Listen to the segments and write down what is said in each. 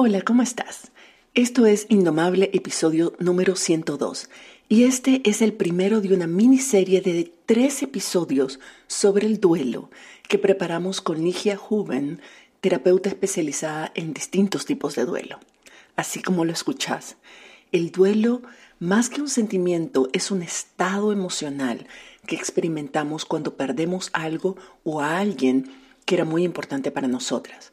Hola, ¿cómo estás? Esto es Indomable, episodio número 102, y este es el primero de una miniserie de tres episodios sobre el duelo que preparamos con Ligia Huben, terapeuta especializada en distintos tipos de duelo. Así como lo escuchás, el duelo, más que un sentimiento, es un estado emocional que experimentamos cuando perdemos algo o a alguien que era muy importante para nosotras.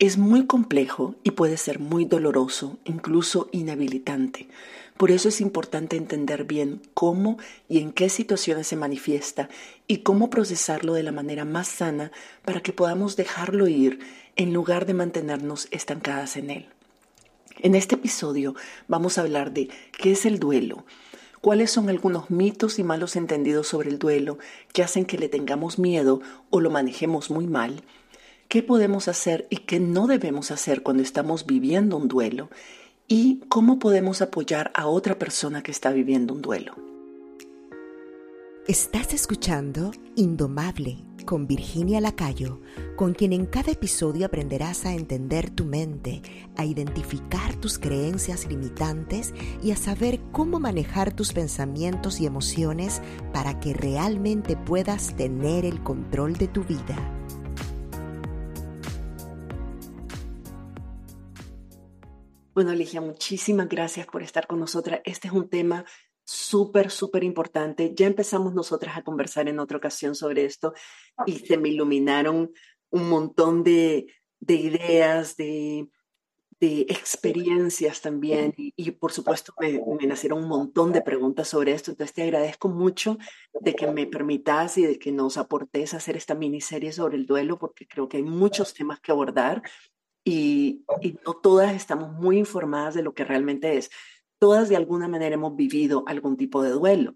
Es muy complejo y puede ser muy doloroso, incluso inhabilitante. Por eso es importante entender bien cómo y en qué situaciones se manifiesta y cómo procesarlo de la manera más sana para que podamos dejarlo ir en lugar de mantenernos estancadas en él. En este episodio vamos a hablar de qué es el duelo, cuáles son algunos mitos y malos entendidos sobre el duelo que hacen que le tengamos miedo o lo manejemos muy mal, qué podemos hacer y qué no debemos hacer cuando estamos viviendo un duelo y cómo podemos apoyar a otra persona que está viviendo un duelo. Estás escuchando Indomable con Virginia Lacayo, con quien en cada episodio aprenderás a entender tu mente, a identificar tus creencias limitantes y a saber cómo manejar tus pensamientos y emociones para que realmente puedas tener el control de tu vida. Bueno, Ligia, muchísimas gracias por estar con nosotras. Este es un tema súper, súper importante. Ya empezamos nosotras a conversar en otra ocasión sobre esto y se me iluminaron un montón de, ideas, de, experiencias también y, por supuesto me, me, nacieron un montón de preguntas sobre esto. Entonces te agradezco mucho de que me permitas y de que nos aportes a hacer esta miniserie sobre el duelo porque creo que hay muchos temas que abordar y, no todas estamos muy informadas de lo que realmente es. Todas de alguna manera hemos vivido algún tipo de duelo,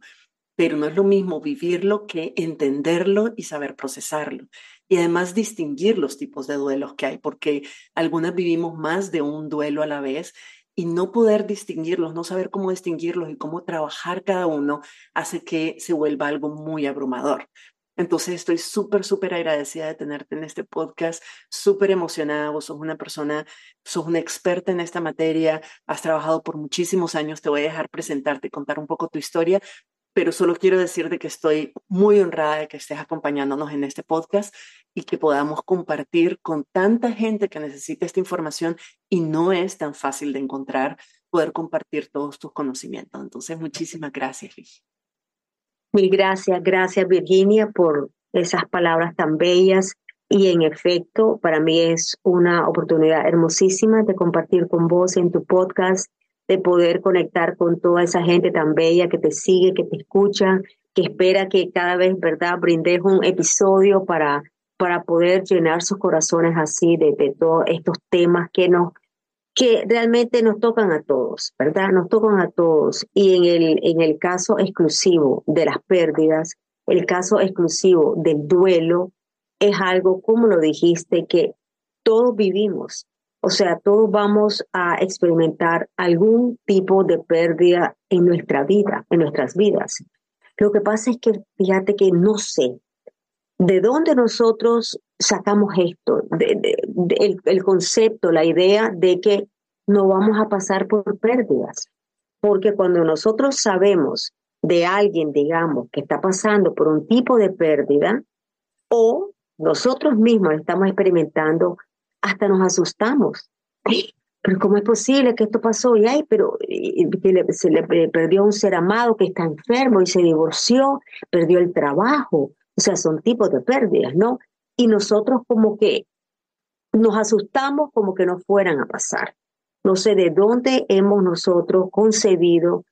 pero no es lo mismo vivirlo que entenderlo y saber procesarlo. Y además distinguir los tipos de duelos que hay, porque algunas vivimos más de un duelo a la vez y no poder distinguirlos, no saber cómo distinguirlos y cómo trabajar cada uno hace que se vuelva algo muy abrumador. Entonces estoy súper, súper agradecida de tenerte en este podcast, súper emocionada. Vos sos una persona, sos una experta en esta materia, has trabajado por muchísimos años. Te voy a dejar presentarte y contar un poco tu historia, pero solo quiero decirte que estoy muy honrada de que estés acompañándonos en este podcast y que podamos compartir con tanta gente que necesita esta información y no es tan fácil de encontrar, poder compartir todos tus conocimientos. Entonces, muchísimas gracias. Mil gracias, gracias Virginia por esas palabras tan bellas y en efecto para mí es una oportunidad hermosísima de compartir con vos en tu podcast, de poder conectar con toda esa gente tan bella que te sigue, que te escucha, que espera que cada vez, ¿verdad?, brindes un episodio para, para poder llenar sus corazones así de, de todos estos temas que nos que realmente nos tocan a todos, ¿verdad? Nos tocan a todos. Y en el, en el caso exclusivo de las pérdidas, el caso exclusivo del duelo, es algo, como lo dijiste, que todos vivimos. O sea, todos vamos a experimentar algún tipo de pérdida en nuestra vida, en nuestras vidas. Lo que pasa es que, fíjate que no sé de dónde nosotros sacamos esto, el, concepto, la idea de que no vamos a pasar por pérdidas. Porque cuando nosotros sabemos de alguien, digamos, que está pasando por un tipo de pérdida, o nosotros mismos estamos experimentando, hasta nos asustamos. Pero ¿cómo es posible que esto pasó? Y ay, pero se le perdió un ser amado que está enfermo y se divorció, perdió el trabajo. O sea, son tipos de pérdidas, ¿no? y nosotros como que nos asustamos como que no fueran a pasar. No sé de dónde hemos nosotros concebido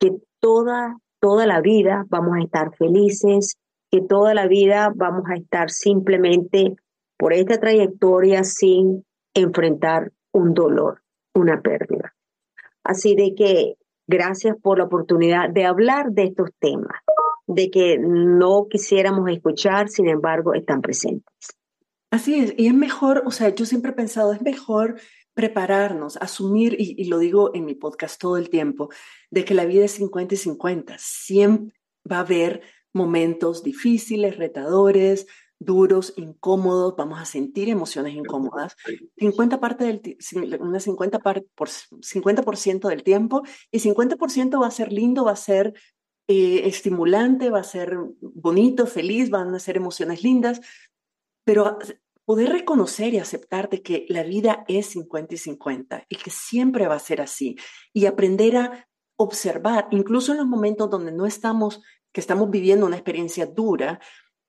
que toda, toda la vida vamos a estar felices, que toda la vida vamos a estar simplemente por esta trayectoria sin enfrentar un dolor, una pérdida. Así de que gracias por la oportunidad de hablar de estos temas de que no quisiéramos escuchar, sin embargo, están presentes. Así es, y es mejor, o sea, yo siempre he pensado, es mejor prepararnos, asumir, y, lo digo en mi podcast todo el tiempo, de que la vida es 50 y 50. Siempre va a haber momentos difíciles, retadores, duros, incómodos, vamos a sentir emociones incómodas, 50 parte del, una 50 por 50% del tiempo y 50% va a ser lindo, va a ser eh, estimulante, va a ser bonito, feliz, van a ser emociones lindas, pero poder reconocer y aceptar que la vida es 50 y 50 y que siempre va a ser así y aprender a observar, incluso en los momentos donde no estamos, que estamos viviendo una experiencia dura,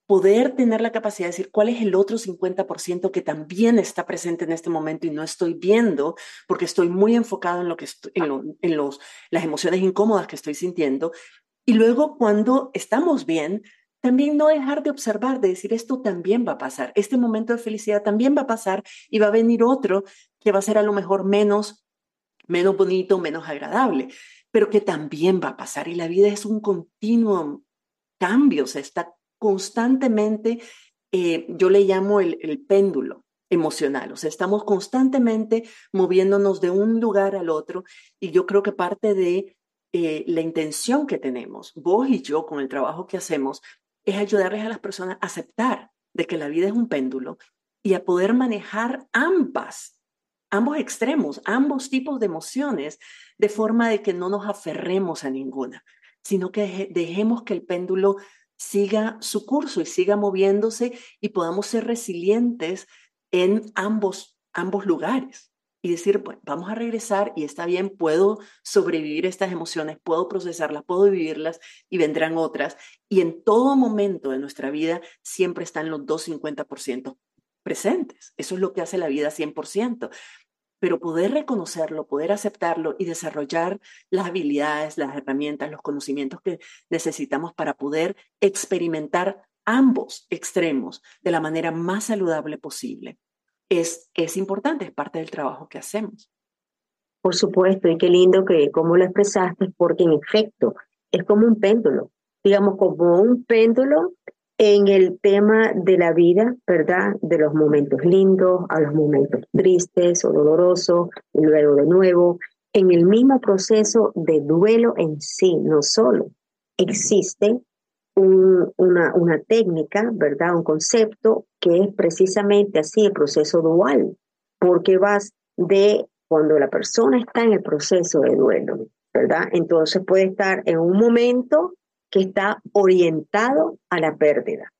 poder tener la capacidad de decir cuál es el otro 50% que también está presente en este momento y no estoy viendo porque estoy muy enfocado en lo que en, los, las emociones incómodas que estoy sintiendo. Y luego cuando estamos bien, también no dejar de observar, de decir esto también va a pasar, este momento de felicidad también va a pasar y va a venir otro que va a ser a lo mejor menos menos bonito, menos agradable, pero que también va a pasar y la vida es un continuo cambio, se está constantemente, eh, yo le llamo el, péndulo emocional, o sea, estamos constantemente moviéndonos de un lugar al otro y yo creo que parte de eh, la intención que tenemos, vos y yo, con el trabajo que hacemos, es ayudarles a las personas a aceptar de que la vida es un péndulo y a poder manejar ambas, ambos extremos, ambos tipos de emociones, de forma de que no nos aferremos a ninguna, sino que dejemos que el péndulo siga su curso y siga moviéndose y podamos ser resilientes en ambos, ambos lugares y decir, bueno, vamos a regresar y está bien, puedo sobrevivir estas emociones, puedo procesarlas, puedo vivirlas y vendrán otras. Y en todo momento de nuestra vida siempre están los dos 50% presentes. Eso es lo que hace la vida 100% pero poder reconocerlo, poder aceptarlo y desarrollar las habilidades, las herramientas, los conocimientos que necesitamos para poder experimentar ambos extremos de la manera más saludable posible. Es, es importante, es parte del trabajo que hacemos. Por supuesto, y qué lindo que como lo expresaste, porque en efecto es como un péndulo, digamos como un péndulo en el tema de la vida, ¿verdad? De los momentos lindos a los momentos tristes o dolorosos, y luego de nuevo, en el mismo proceso de duelo en sí, no solo. Una, una técnica, ¿verdad? Un concepto que es precisamente así, el proceso dual, porque vas de cuando la persona está en el proceso de duelo, ¿verdad? Entonces puede estar en un momento que está orientado a la pérdida.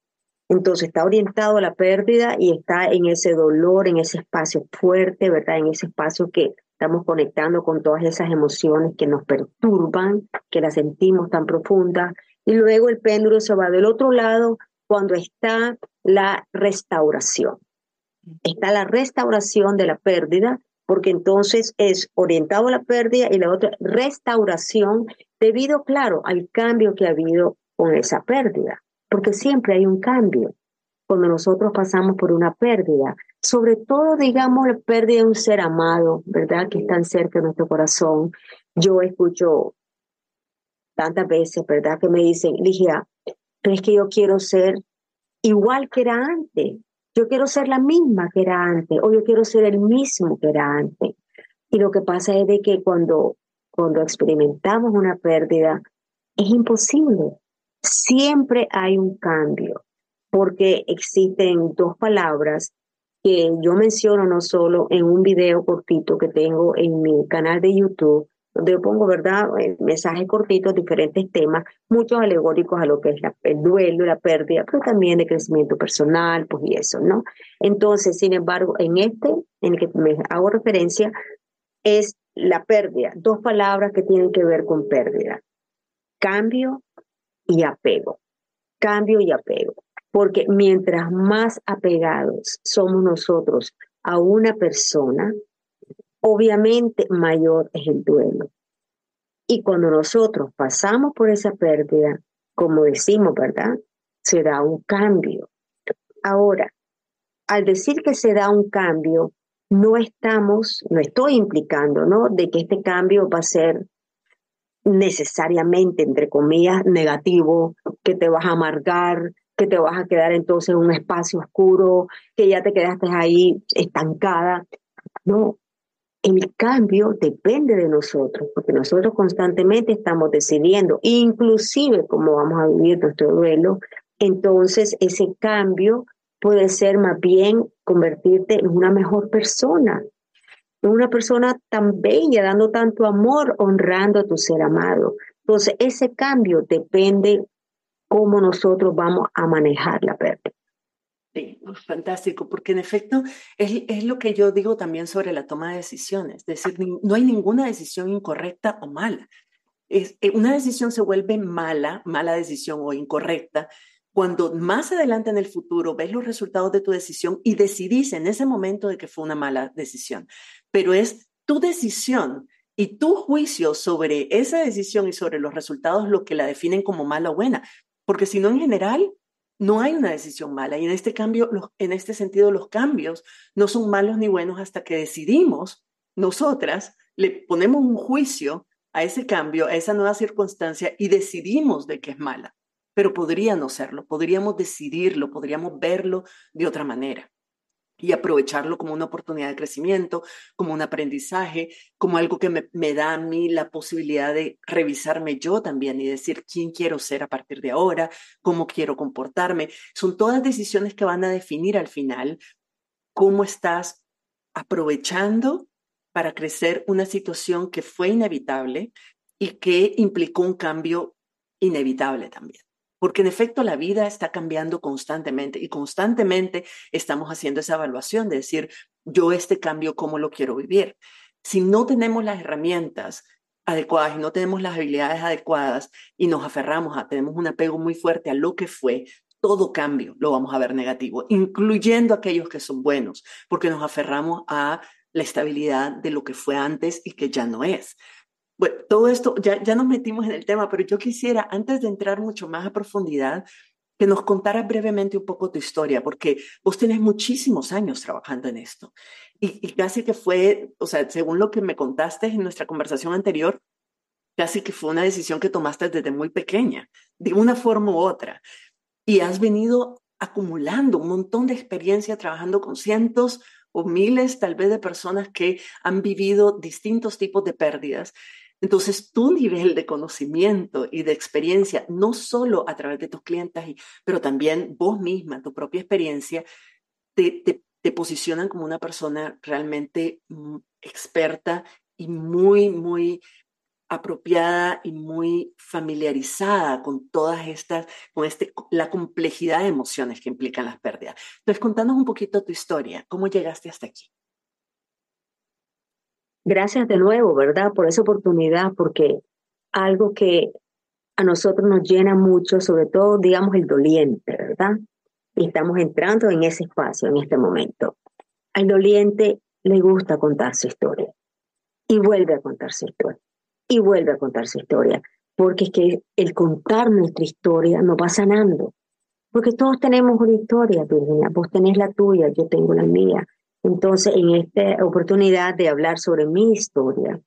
Entonces está orientado a la pérdida y está en ese dolor, en ese espacio fuerte, ¿verdad? En ese espacio que estamos conectando con todas esas emociones que nos perturban, que las sentimos tan profundas. Y luego el péndulo se va del otro lado cuando está la restauración. Está la restauración de la pérdida, porque entonces es orientado a la pérdida y la otra restauración debido, claro, al cambio que ha habido con esa pérdida, porque siempre hay un cambio cuando nosotros pasamos por una pérdida, sobre todo, digamos, la pérdida de un ser amado, ¿verdad? Que es tan cerca de nuestro corazón. Yo escucho tantas veces, ¿verdad? Que me dicen, Ligia, pero es que yo quiero ser igual que era antes. Yo quiero ser la misma que era antes, o yo quiero ser el mismo que era antes. Y lo que pasa es de que cuando cuando experimentamos una pérdida, es imposible. Siempre hay un cambio, porque existen dos palabras que yo menciono no solo en un video cortito que tengo en mi canal de YouTube, donde yo pongo, ¿verdad?, eh, mensajes cortitos, diferentes temas, muchos alegóricos a lo que es el duelo, la pérdida, pero también de crecimiento personal, pues y eso, ¿no? Entonces, sin embargo, en este, en el que me hago referencia, es la pérdida, dos palabras que tienen que ver con pérdida, cambio y apego, cambio y apego, porque mientras más apegados somos nosotros a una persona, obviamente mayor es el duelo. Y cuando nosotros pasamos por esa pérdida, como decimos, ¿verdad? Se da un cambio. Ahora, al decir que se da un cambio, no estamos, no estoy implicando, ¿no? De que este cambio va a ser necesariamente, entre comillas, negativo, que te vas a amargar, que te vas a quedar entonces en un espacio oscuro, que ya te quedaste ahí estancada. No, el cambio depende de nosotros, porque nosotros constantemente estamos decidiendo, inclusive cómo vamos a vivir nuestro duelo, entonces ese cambio puede ser más bien convertirte en una mejor persona, en una persona tan bella, dando tanto amor, honrando a tu ser amado. Entonces, ese cambio depende cómo nosotros vamos a manejar la pérdida. Sí, fantástico, porque en efecto es, es, lo que yo digo también sobre la toma de decisiones, es decir, no hay ninguna decisión incorrecta o mala. Es, eh, una decisión se vuelve mala, mala decisión o incorrecta, cuando más adelante en el futuro ves los resultados de tu decisión y decidís en ese momento de que fue una mala decisión. Pero es tu decisión y tu juicio sobre esa decisión y sobre los resultados lo que la definen como mala o buena. Porque si no, en general, no hay una decisión mala. Y en este cambio, en este sentido, los cambios no son malos ni buenos hasta que decidimos, nosotras, le ponemos un juicio a ese cambio, a esa nueva circunstancia y decidimos de que es mala. Pero podría no serlo, podríamos decidirlo, podríamos verlo de otra manera y aprovecharlo como una oportunidad de crecimiento, como un aprendizaje, como algo que me, da a mí la posibilidad de revisarme yo también y decir quién quiero ser a partir de ahora, cómo quiero comportarme. Son todas decisiones que van a definir al final cómo estás aprovechando para crecer una situación que fue inevitable y que implicó un cambio inevitable también porque en efecto la vida está cambiando constantemente y constantemente estamos haciendo esa evaluación de decir, yo este cambio, ¿cómo lo quiero vivir? Si no tenemos las herramientas adecuadas y no tenemos las habilidades adecuadas y nos aferramos a, tenemos un apego muy fuerte a lo que fue, todo cambio lo vamos a ver negativo, incluyendo aquellos que son buenos, porque nos aferramos a la estabilidad de lo que fue antes y que ya no es. Bueno, todo esto, ya, ya nos metimos en el tema, pero yo quisiera, antes de entrar mucho más a profundidad, que nos contaras brevemente un poco tu historia, porque vos tenés muchísimos años trabajando en esto. Y, y, casi que fue, o sea, según lo que me contaste en nuestra conversación anterior, casi que fue una decisión que tomaste desde muy pequeña, de una forma u otra. Y has venido acumulando un montón de experiencia trabajando con cientos o miles tal vez de personas que han vivido distintos tipos de pérdidas entonces, tu nivel de conocimiento y de experiencia, no solo a través de tus clientes, pero también vos misma, tu propia experiencia, te, posicionan como una persona realmente mm, experta y muy, muy apropiada y muy familiarizada con todas estas, con este, la complejidad de emociones que implican las pérdidas. Entonces, contanos un poquito tu historia, cómo llegaste hasta aquí. Gracias de nuevo, ¿verdad? Por esa oportunidad, porque algo que a nosotros nos llena mucho, sobre todo, digamos, el doliente, ¿verdad? Y estamos entrando en ese espacio en este momento. Al doliente le gusta contar su historia y vuelve a contar su historia y vuelve a contar su historia, porque es que el contar nuestra historia nos va sanando, porque todos tenemos una historia, Virginia, vos tenés la tuya, yo tengo la mía, entonces, en esta oportunidad de hablar sobre mi historia,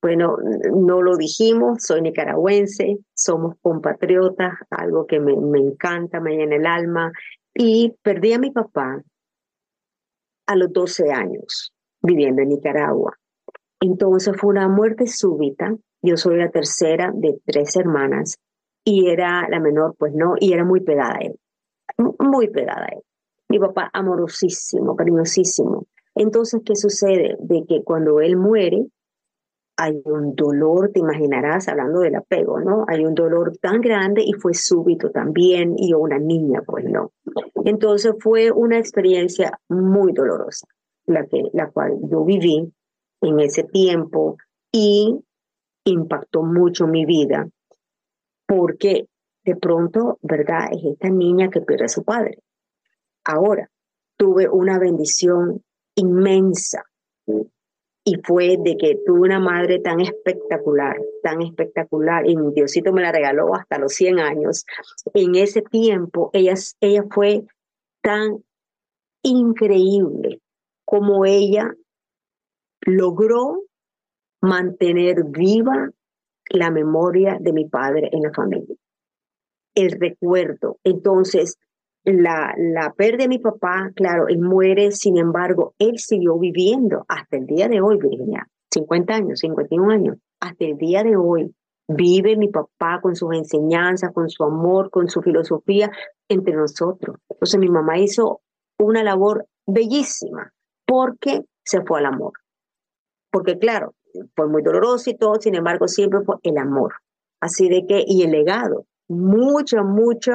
bueno, no lo dijimos, soy nicaragüense, somos compatriotas, algo que me, me encanta, me llena el alma, y perdí a mi papá a los 12 años viviendo en Nicaragua. Entonces fue una muerte súbita. Yo soy la tercera de tres hermanas y era la menor, pues no, y era muy pegada a él, muy pegada a él. Mi papá amorosísimo, cariñosísimo. Entonces, ¿qué sucede? De que cuando él muere, hay un dolor, te imaginarás, hablando del apego, ¿no? Hay un dolor tan grande y fue súbito también, y una niña, pues no. Entonces fue una experiencia muy dolorosa, la, que, la cual yo viví en ese tiempo y impactó mucho mi vida, porque de pronto, ¿verdad? Es esta niña que pierde a su padre. Ahora, tuve una bendición inmensa y fue de que tuve una madre tan espectacular, tan espectacular, y Diosito me la regaló hasta los 100 años. En ese tiempo, ella, ella fue tan increíble como ella logró mantener viva la memoria de mi padre en la familia, el recuerdo. Entonces, la, la pérdida de mi papá, claro, él muere, sin embargo, él siguió viviendo hasta el día de hoy, Virginia, 50 años, 51 años, hasta el día de hoy. Vive mi papá con sus enseñanzas, con su amor, con su filosofía entre nosotros. Entonces mi mamá hizo una labor bellísima porque se fue al amor. Porque claro, fue muy doloroso y todo, sin embargo, siempre fue el amor. Así de que, y el legado, mucho, mucho,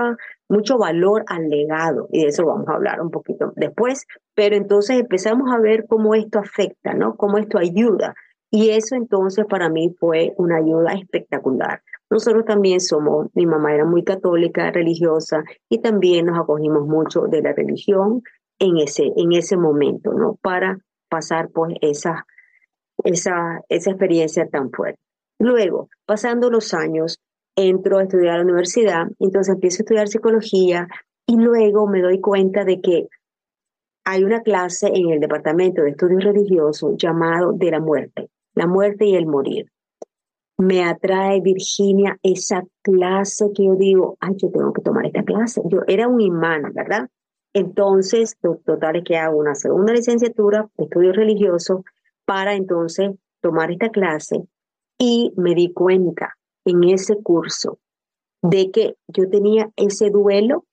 mucho valor al legado, y de eso vamos a hablar un poquito después, pero entonces empezamos a ver cómo esto afecta, ¿no? Cómo esto ayuda. Y eso entonces para mí fue una ayuda espectacular. Nosotros también somos, mi mamá era muy católica, religiosa, y también nos acogimos mucho de la religión en ese, en ese momento, ¿no? Para pasar pues esa, esa, esa experiencia tan fuerte. Luego, pasando los años, entro a estudiar a la universidad, entonces empiezo a estudiar psicología y luego me doy cuenta de que hay una clase en el departamento de estudios religiosos llamado de la muerte, la muerte y el morir. Me atrae Virginia esa clase que yo digo, ay, yo tengo que tomar esta clase. Yo era un imán, ¿verdad? Entonces, total es que hago una segunda licenciatura de estudios religiosos para entonces tomar esta clase y me di cuenta en ese curso de que yo tenía ese duelo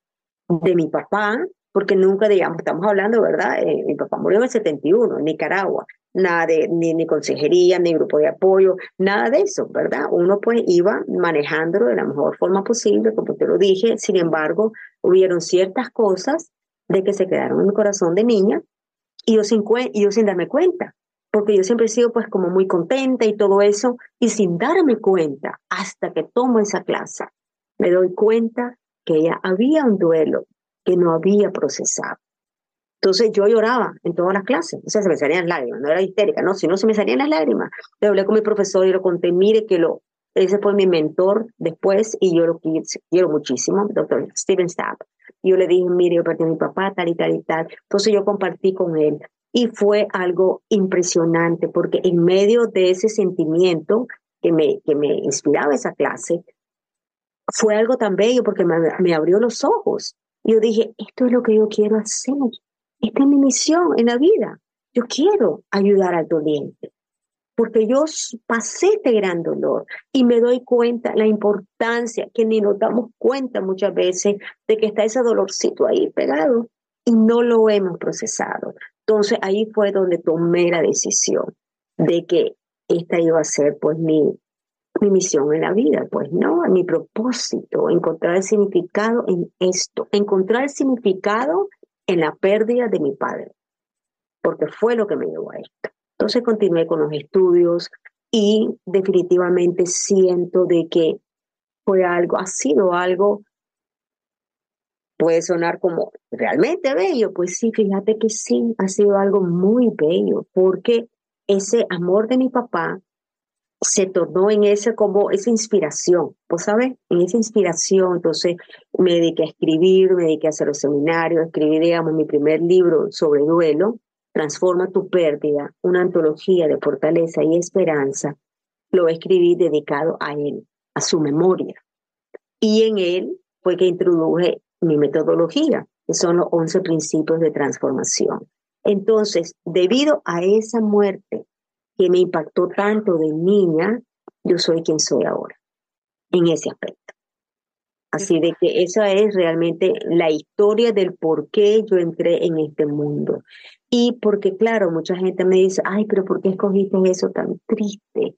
de mi papá, porque nunca, digamos, estamos hablando, ¿verdad? Eh, mi papá murió en el 71 en Nicaragua, nada de ni, ni, consejería, ni grupo de apoyo, nada de eso, ¿verdad? Uno pues iba manejándolo de la mejor forma posible, como te lo dije, sin embargo, hubieron ciertas cosas de que se quedaron en mi corazón de niña y yo y yo sin darme cuenta porque yo siempre he sido pues como muy contenta y todo eso, y sin darme cuenta, hasta que tomo esa clase, me doy cuenta que ya había un duelo que no había procesado. Entonces yo lloraba en todas las clases, o sea, se me salían lágrimas, no era histérica, no, sino se me salían las lágrimas. Le hablé con mi profesor y lo conté, mire que lo, ese fue mi mentor después y yo lo quiero muchísimo, doctor Steven Stapp. Yo le dije, mire, yo perdí a mi papá, tal y tal y tal. Entonces yo compartí con él y fue algo impresionante porque en medio de ese sentimiento que me, que me inspiraba esa clase, fue algo tan bello porque me, me abrió los ojos. Yo dije, esto es lo que yo quiero hacer. Esta es mi misión en la vida. Yo quiero ayudar al doliente porque yo pasé este gran dolor y me doy cuenta la importancia que ni nos damos cuenta muchas veces de que está ese dolorcito ahí pegado y no lo hemos procesado. Entonces ahí fue donde tomé la decisión de que esta iba a ser pues mi, mi misión en la vida, pues no, mi propósito, encontrar el significado en esto, encontrar el significado en la pérdida de mi padre, porque fue lo que me llevó a esto. Entonces continué con los estudios y definitivamente siento de que fue algo, ha sido algo puede sonar como realmente bello. Pues sí, fíjate que sí, ha sido algo muy bello, porque ese amor de mi papá se tornó en ese como esa inspiración, ¿vos sabes? En esa inspiración, entonces me dediqué a escribir, me dediqué a hacer los seminarios, escribí, digamos, mi primer libro sobre duelo, Transforma tu pérdida, una antología de fortaleza y esperanza, lo escribí dedicado a él, a su memoria. Y en él fue que introduje mi metodología, que son los 11 principios de transformación. Entonces, debido a esa muerte que me impactó tanto de niña, yo soy quien soy ahora, en ese aspecto. Así de que esa es realmente la historia del por qué yo entré en este mundo. Y porque, claro, mucha gente me dice, ay, pero ¿por qué escogiste eso tan triste?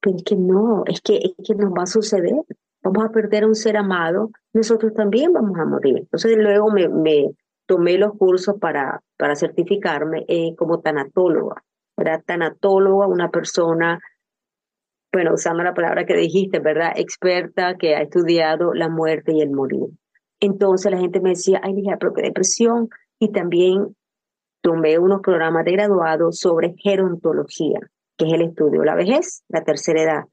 Pero es que no, es que, es que nos va a suceder vamos a perder a un ser amado, nosotros también vamos a morir. Entonces luego me, tomé los cursos para, para certificarme eh, como tanatóloga. Era tanatóloga, una persona, bueno, usando la palabra que dijiste, ¿verdad? Experta que ha estudiado la muerte y el morir. Entonces la gente me decía, ay, dije, pero qué depresión. Y también tomé unos programas de graduado sobre gerontología, que es el estudio de la vejez, la tercera edad.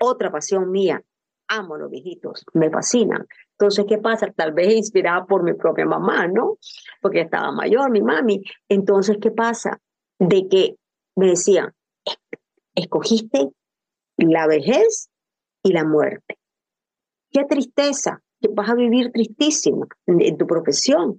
Otra pasión mía, amo los viejitos, me fascinan. Entonces, ¿qué pasa? Tal vez inspirada por mi propia mamá, ¿no? Porque estaba mayor, mi mami. Entonces, ¿qué pasa? De que me decían, escogiste la vejez y la muerte. Qué tristeza, que vas a vivir tristísimo en tu profesión.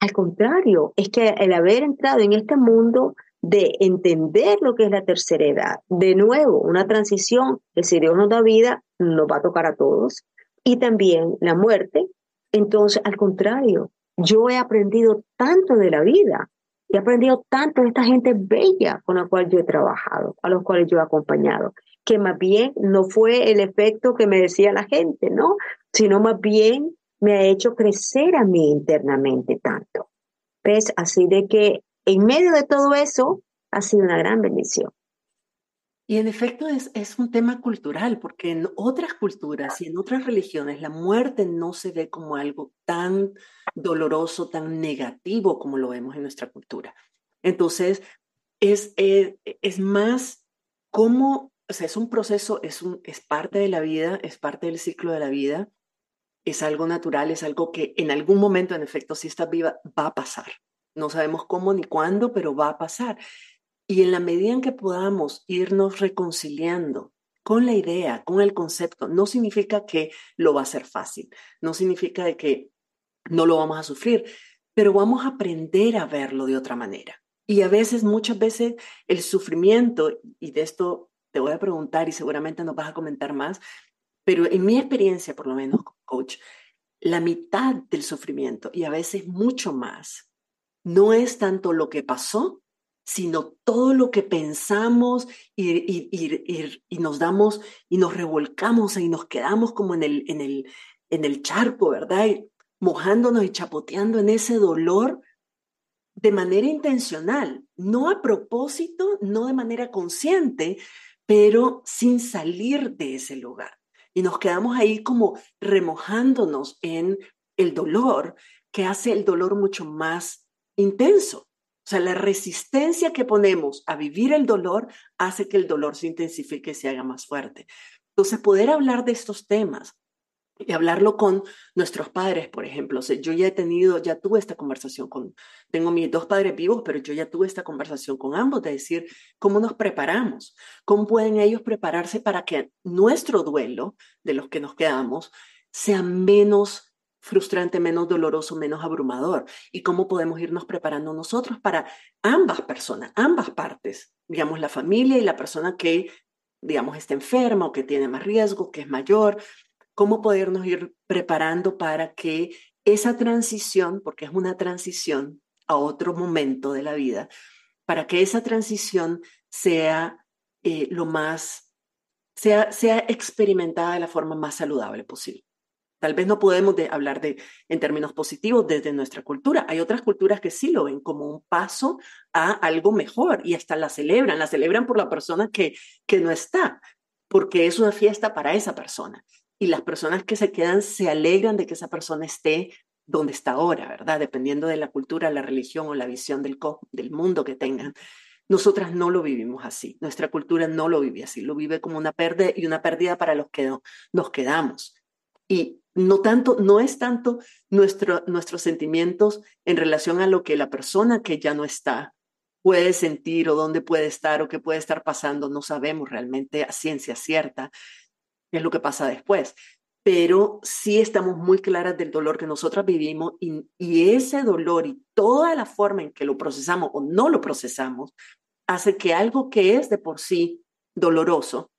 Al contrario, es que el haber entrado en este mundo de entender lo que es la tercera edad. De nuevo, una transición que si Dios nos da vida, nos va a tocar a todos. Y también la muerte. Entonces, al contrario, yo he aprendido tanto de la vida, he aprendido tanto de esta gente bella con la cual yo he trabajado, a los cuales yo he acompañado, que más bien no fue el efecto que me decía la gente, ¿no? Sino más bien me ha hecho crecer a mí internamente tanto. ¿Ves? Así de que en medio de todo eso ha sido una gran bendición. Y en efecto es, es un tema cultural, porque en otras culturas y en otras religiones la muerte no se ve como algo tan doloroso, tan negativo como lo vemos en nuestra cultura. Entonces, es, eh, es más como, o sea, es un proceso, es, un, es parte de la vida, es parte del ciclo de la vida, es algo natural, es algo que en algún momento, en efecto, si estás viva, va a pasar. No sabemos cómo ni cuándo, pero va a pasar. Y en la medida en que podamos irnos reconciliando con la idea, con el concepto, no significa que lo va a ser fácil, no significa de que no lo vamos a sufrir, pero vamos a aprender a verlo de otra manera. Y a veces, muchas veces, el sufrimiento, y de esto te voy a preguntar y seguramente nos vas a comentar más, pero en mi experiencia, por lo menos, coach, la mitad del sufrimiento y a veces mucho más, no es tanto lo que pasó, sino todo lo que pensamos y, y, nos damos y nos revolcamos y nos quedamos como en el, en el, en el charco, ¿verdad? mojándonos y chapoteando en ese dolor de manera intencional, no a propósito, no de manera consciente, pero sin salir de ese lugar. Y nos quedamos ahí como remojándonos en el dolor que hace el dolor mucho más intenso. O sea, la resistencia que ponemos a vivir el dolor hace que el dolor se intensifique y se haga más fuerte. Entonces, poder hablar de estos temas y hablarlo con nuestros padres, por ejemplo. O yo ya he tenido, ya tuve esta conversación con, tengo mis dos padres vivos, pero yo ya tuve esta conversación con ambos de decir cómo nos preparamos, cómo pueden ellos prepararse para que nuestro duelo de los que nos quedamos sea menos frustrante, menos doloroso, menos abrumador. Y cómo podemos irnos preparando nosotros para ambas personas, ambas partes, digamos, la familia y la persona que, digamos, está enferma o que tiene más riesgo, que es mayor, cómo podernos ir preparando para que esa transición, porque es una transición a otro momento de la vida, para que esa transición sea eh, lo más, sea, sea experimentada de la forma más saludable posible. Tal vez no podemos hablar de, en términos positivos desde nuestra cultura. Hay otras culturas que sí lo ven como un paso a algo mejor y hasta la celebran. La celebran por la persona que, que no está, porque es una fiesta para esa persona. Y las personas que se quedan se alegran de que esa persona esté donde está ahora, ¿verdad? Dependiendo de la cultura, la religión o la visión del, del mundo que tengan. Nosotras no lo vivimos así. Nuestra cultura no lo vive así. Lo vive como una pérdida y una pérdida para los que nos quedamos. Y no tanto, no es tanto nuestro, nuestros sentimientos en relación a lo que la persona que ya no está puede sentir o dónde puede estar o qué puede estar pasando, no sabemos realmente a ciencia cierta qué es lo que pasa después. Pero sí estamos muy claras del dolor que nosotras vivimos y, y ese dolor y toda la forma en que lo procesamos o no lo procesamos hace que algo que es de por sí doloroso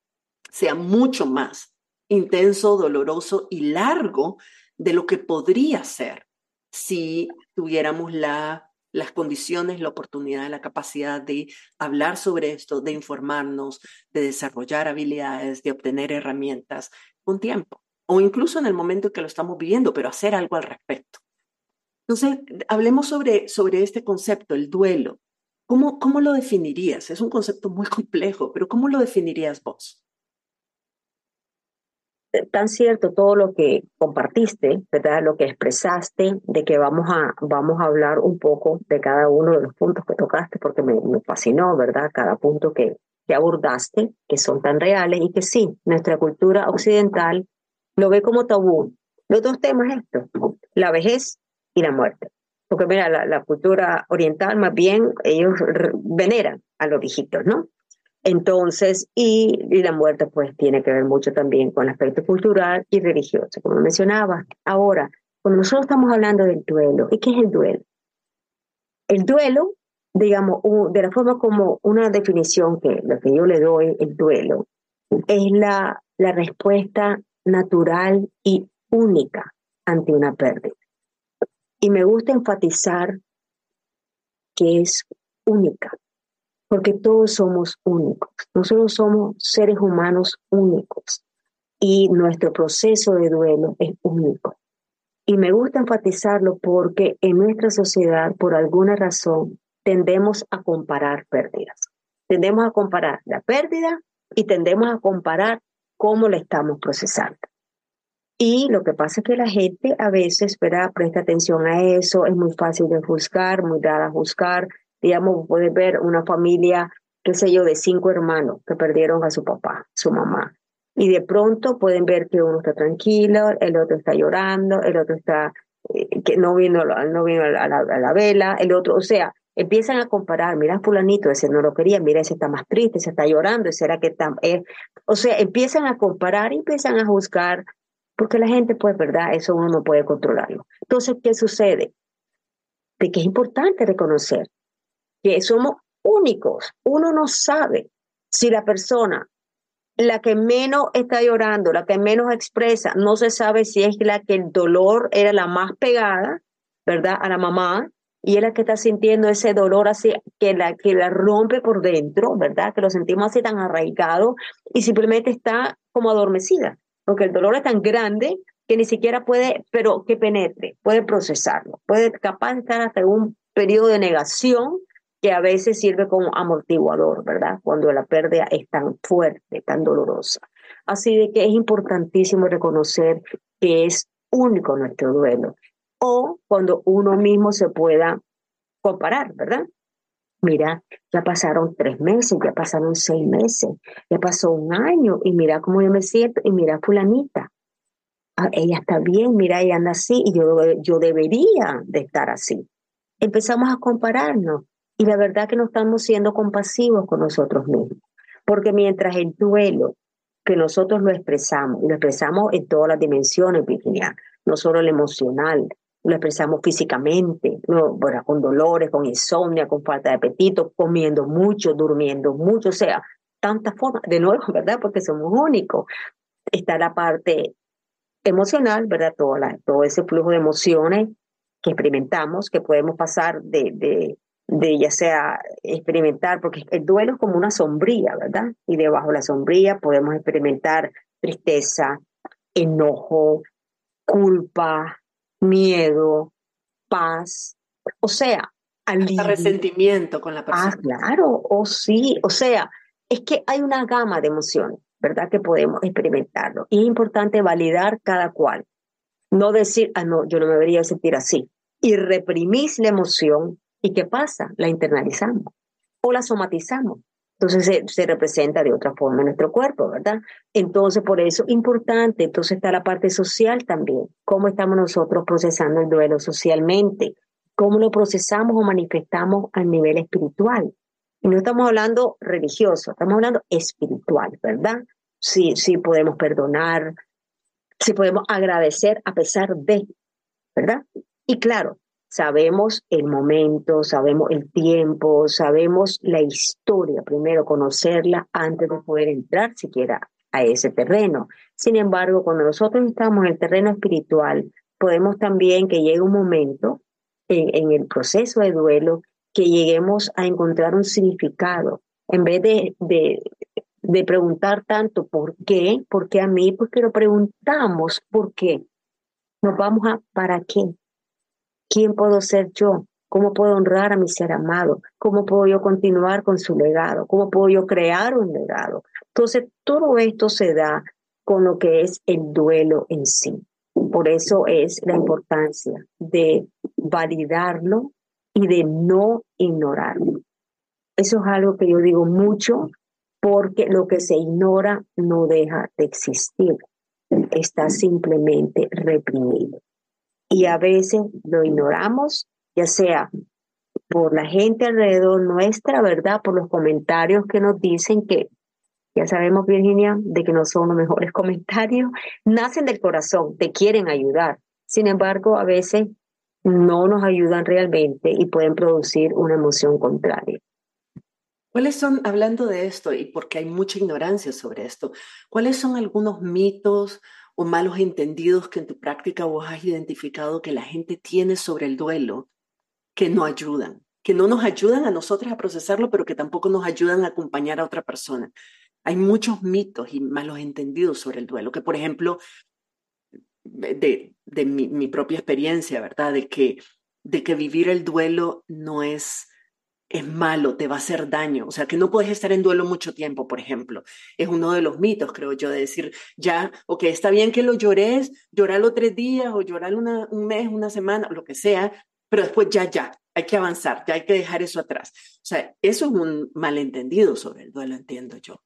sea mucho más intenso, doloroso y largo de lo que podría ser si tuviéramos la, las condiciones, la oportunidad, la capacidad de hablar sobre esto, de informarnos, de desarrollar habilidades, de obtener herramientas con tiempo, o incluso en el momento que lo estamos viviendo, pero hacer algo al respecto. Entonces, hablemos sobre, sobre este concepto, el duelo. ¿Cómo, ¿Cómo lo definirías? Es un concepto muy complejo, pero ¿cómo lo definirías vos? Tan cierto todo lo que compartiste, ¿verdad? Lo que expresaste, de que vamos a, vamos a hablar un poco de cada uno de los puntos que tocaste, porque me, fascinó, ¿verdad? Cada punto que, que abordaste, que son tan reales y que sí, nuestra cultura occidental lo ve como tabú. Los dos temas estos, la vejez y la muerte. Porque mira, la, la cultura oriental más bien ellos veneran a los viejitos, ¿no? Entonces, y, la muerte pues tiene que ver mucho también con el aspecto cultural y religioso, como mencionaba. Ahora, cuando nosotros estamos hablando del duelo, ¿y qué es el duelo? El duelo, digamos, de la forma como una definición que yo le doy, el duelo, es la respuesta natural y única ante una pérdida. Y me gusta enfatizar que es única, porque todos somos únicos. Nosotros somos seres humanos únicos y nuestro proceso de duelo es único. Y me gusta enfatizarlo porque en nuestra sociedad, por alguna razón, tendemos a comparar pérdidas. Tendemos a comparar la pérdida y tendemos a comparar cómo la estamos procesando. Y lo que pasa es que la gente a veces, ¿verdad? Presta atención a eso, es muy fácil de juzgar, muy dada a juzgar. Digamos, puedes ver una familia, qué sé yo, de cinco hermanos que perdieron a su papá, su mamá. Y de pronto pueden ver que uno está tranquilo, el otro está llorando, el otro está, eh, que no vino, no vino a la, vela, el otro, o sea, empiezan a comparar, mira fulanito, ese no lo quería, mira ese está más triste, ese está llorando, ese era que está, eh, o sea, empiezan a comparar y empiezan a juzgar porque la gente, pues, ¿verdad? Eso uno no puede controlarlo. Entonces, ¿qué sucede? De que es importante reconocer que somos únicos. Uno no sabe si la persona, la que menos está llorando, la que menos expresa, no se sabe si es la que el dolor era la más pegada, ¿verdad? A la mamá, y es la que está sintiendo ese dolor así, que la, que la rompe por dentro, ¿verdad? Que lo sentimos así tan arraigado y simplemente está como adormecida porque el dolor es tan grande que ni siquiera puede, pero que penetre, puede procesarlo, puede capaz de estar hasta un periodo de negación que a veces sirve como amortiguador, ¿verdad? Cuando la pérdida es tan fuerte, tan dolorosa. Así de que es importantísimo reconocer que es único nuestro duelo o cuando uno mismo se pueda comparar, ¿verdad? Mira, ya pasaron tres meses, ya pasaron seis meses, ya pasó un año y mira cómo yo me siento y mira fulanita. Ah, ella está bien, mira, ella anda así y yo, yo debería de estar así. Empezamos a compararnos y la verdad que no estamos siendo compasivos con nosotros mismos. Porque mientras el duelo, que nosotros lo expresamos, y lo expresamos en todas las dimensiones, Virginia, no solo el emocional, lo expresamos físicamente, con dolores, con insomnio, con falta de apetito, comiendo mucho, durmiendo mucho, o sea, tantas formas, de nuevo, ¿verdad? Porque somos únicos. Está la parte emocional, ¿verdad? Todo, todo ese flujo de emociones que experimentamos, que podemos pasar de, de ya sea experimentar, porque el duelo es como una sombría, ¿verdad? Y debajo de la sombría podemos experimentar tristeza, enojo, culpa, miedo, paz, o sea, alivio. resentimiento con la ah, persona. Ah, claro, o sí, o sea, es que hay una gama de emociones, ¿verdad? Que podemos experimentarlo. Y es importante validar cada cual. No decir, ah, no, yo no me debería sentir así. Y reprimís la emoción. ¿Y qué pasa? La internalizamos o la somatizamos. Entonces se, representa de otra forma en nuestro cuerpo, ¿verdad? Entonces, por eso, importante, entonces está la parte social también. ¿Cómo estamos nosotros procesando el duelo socialmente? ¿Cómo lo procesamos o manifestamos a nivel espiritual? Y no estamos hablando religioso, estamos hablando espiritual, ¿verdad? Sí, sí podemos perdonar, sí podemos agradecer a pesar de, ¿verdad? Y claro, sabemos el momento, sabemos el tiempo, sabemos la historia, primero conocerla antes de poder entrar siquiera a ese terreno. Sin embargo, cuando nosotros estamos en el terreno espiritual, podemos también que llegue un momento en, el proceso de duelo que lleguemos a encontrar un significado. En vez de, de, preguntar tanto por qué, por qué a mí, porque lo preguntamos por qué. Nos vamos a para qué. ¿Quién puedo ser yo? ¿Cómo puedo honrar a mi ser amado? ¿Cómo puedo yo continuar con su legado? ¿Cómo puedo yo crear un legado? Entonces, todo esto se da con lo que es el duelo en sí. Por eso es la importancia de validarlo y de no ignorarlo. Eso es algo que yo digo mucho porque lo que se ignora no deja de existir, está simplemente reprimido y a veces lo ignoramos, ya sea por la gente alrededor nuestra, ¿verdad? Por los comentarios que nos dicen que, ya sabemos, Virginia, de que no son los mejores comentarios, nacen del corazón, te quieren ayudar. Sin embargo, a veces no nos ayudan realmente y pueden producir una emoción contraria. ¿Cuáles son, hablando de esto, y porque hay mucha ignorancia sobre esto, cuáles son algunos mitos o malos entendidos que en tu práctica vos has identificado que la gente tiene sobre el duelo que no ayudan, que no nos ayudan a nosotros a procesarlo, pero que tampoco nos ayudan a acompañar a otra persona. Hay muchos mitos y malos entendidos sobre el duelo, que por ejemplo, de, de mi, mi, propia experiencia, ¿verdad? De que, de que vivir el duelo no es es malo, te va a hacer daño. O sea, que no puedes estar en duelo mucho tiempo, por ejemplo. Es uno de los mitos, creo yo, de decir, ya, ok, está bien que lo llores, lloralo tres días o lloralo un mes, una semana, lo que sea, pero después ya, ya, hay que avanzar, ya hay que dejar eso atrás. O sea, eso es un malentendido sobre el duelo, entiendo yo.